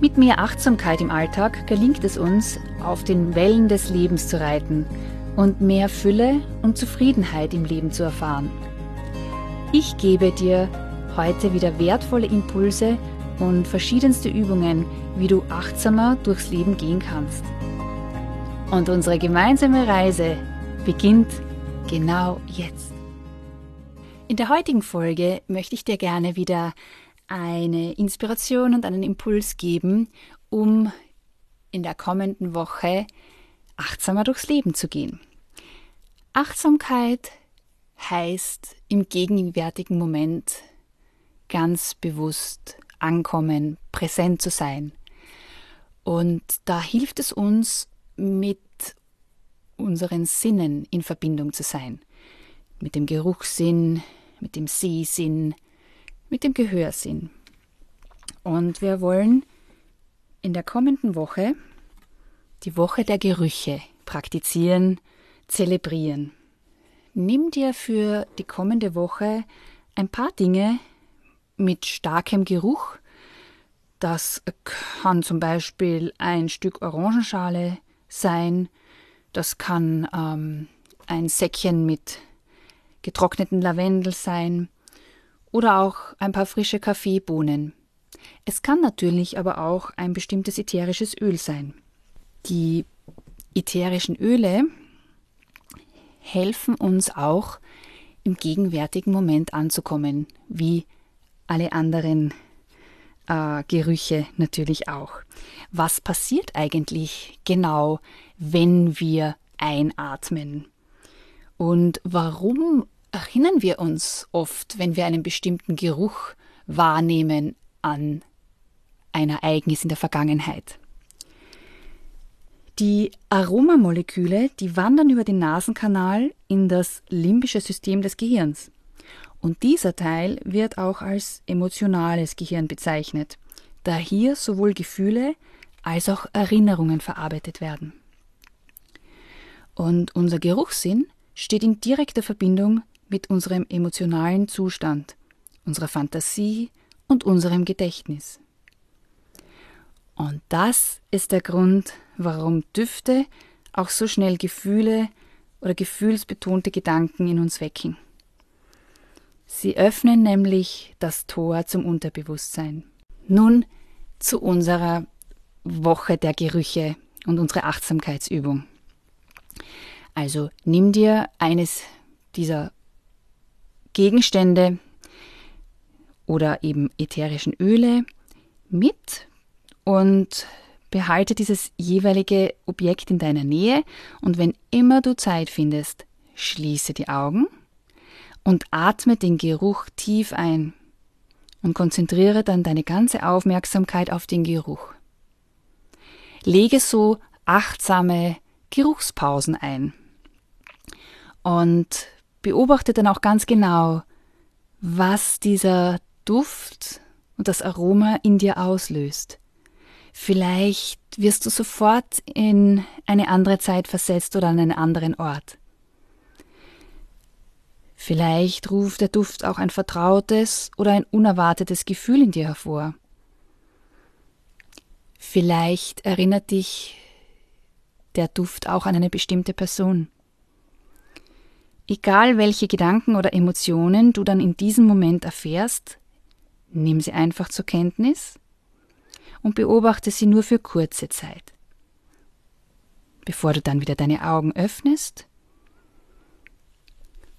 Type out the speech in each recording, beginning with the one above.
Mit mehr Achtsamkeit im Alltag gelingt es uns, auf den Wellen des Lebens zu reiten und mehr Fülle und Zufriedenheit im Leben zu erfahren. Ich gebe dir heute wieder wertvolle Impulse und verschiedenste Übungen, wie du achtsamer durchs Leben gehen kannst. Und unsere gemeinsame Reise beginnt genau jetzt. In der heutigen Folge möchte ich dir gerne wieder eine Inspiration und einen Impuls geben, um in der kommenden Woche achtsamer durchs Leben zu gehen. Achtsamkeit heißt im gegenwärtigen Moment ganz bewusst ankommen, präsent zu sein. Und da hilft es uns, mit unseren Sinnen in Verbindung zu sein. Mit dem Geruchssinn, mit dem Sehsinn, mit dem Gehörsinn. Und wir wollen in der kommenden Woche die Woche der Gerüche praktizieren, zelebrieren. Nimm dir für die kommende Woche ein paar Dinge mit starkem Geruch. Das kann zum Beispiel ein Stück Orangenschale sein. Das kann ähm, ein Säckchen mit getrockneten Lavendel sein oder auch ein paar frische Kaffeebohnen. Es kann natürlich aber auch ein bestimmtes ätherisches Öl sein. Die ätherischen Öle helfen uns auch im gegenwärtigen Moment anzukommen, wie alle anderen äh, Gerüche natürlich auch. Was passiert eigentlich genau, wenn wir einatmen? Und warum erinnern wir uns oft, wenn wir einen bestimmten Geruch wahrnehmen, an ein Ereignis in der Vergangenheit. Die Aromamoleküle, die wandern über den Nasenkanal in das limbische System des Gehirns. Und dieser Teil wird auch als emotionales Gehirn bezeichnet, da hier sowohl Gefühle als auch Erinnerungen verarbeitet werden. Und unser Geruchssinn steht in direkter Verbindung mit unserem emotionalen Zustand, unserer Fantasie und unserem Gedächtnis. Und das ist der Grund, warum Düfte auch so schnell Gefühle oder gefühlsbetonte Gedanken in uns wecken. Sie öffnen nämlich das Tor zum Unterbewusstsein. Nun zu unserer Woche der Gerüche und unsere Achtsamkeitsübung. Also nimm dir eines dieser Gegenstände oder eben ätherischen Öle mit und behalte dieses jeweilige Objekt in deiner Nähe und wenn immer du Zeit findest, schließe die Augen und atme den Geruch tief ein und konzentriere dann deine ganze Aufmerksamkeit auf den Geruch. Lege so achtsame Geruchspausen ein und beobachte dann auch ganz genau, was dieser Duft und das Aroma in dir auslöst. Vielleicht wirst du sofort in eine andere Zeit versetzt oder an einen anderen Ort. Vielleicht ruft der Duft auch ein vertrautes oder ein unerwartetes Gefühl in dir hervor. Vielleicht erinnert dich der Duft auch an eine bestimmte Person. Egal welche Gedanken oder Emotionen du dann in diesem Moment erfährst, nimm sie einfach zur Kenntnis und beobachte sie nur für kurze Zeit. Bevor du dann wieder deine Augen öffnest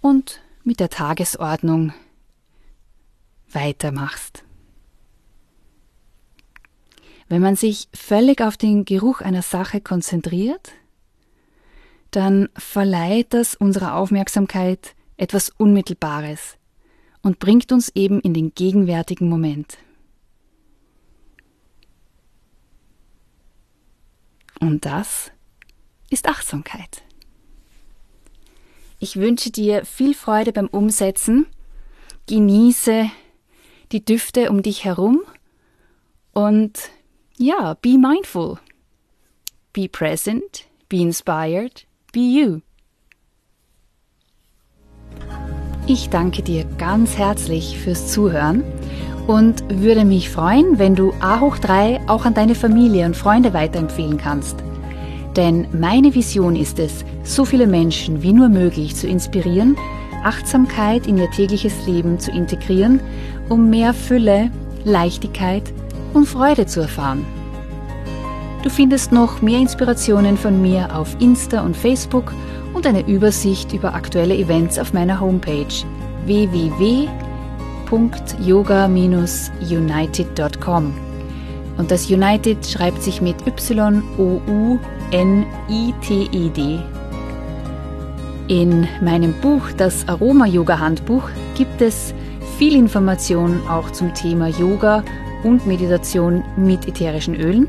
und mit der Tagesordnung weitermachst. Wenn man sich völlig auf den Geruch einer Sache konzentriert, dann verleiht das unserer Aufmerksamkeit etwas Unmittelbares und bringt uns eben in den gegenwärtigen Moment. Und das ist Achtsamkeit. Ich wünsche dir viel Freude beim Umsetzen, genieße die Düfte um dich herum und ja, be mindful, be present, be inspired, be you. Ich danke dir ganz herzlich fürs Zuhören und würde mich freuen, wenn du A hoch 3 auch an deine Familie und Freunde weiterempfehlen kannst. Denn meine Vision ist es, so viele Menschen wie nur möglich zu inspirieren, Achtsamkeit in ihr tägliches Leben zu integrieren, um mehr Fülle, Leichtigkeit und Freude zu erfahren. Du findest noch mehr Inspirationen von mir auf Insta und Facebook und eine Übersicht über aktuelle Events auf meiner Homepage www.yoga-united.com. Und das United schreibt sich mit Y-O-U-N-I-T-E-D. In meinem Buch, das Aroma-Yoga-Handbuch, gibt es viel Information auch zum Thema Yoga und Meditation mit ätherischen Ölen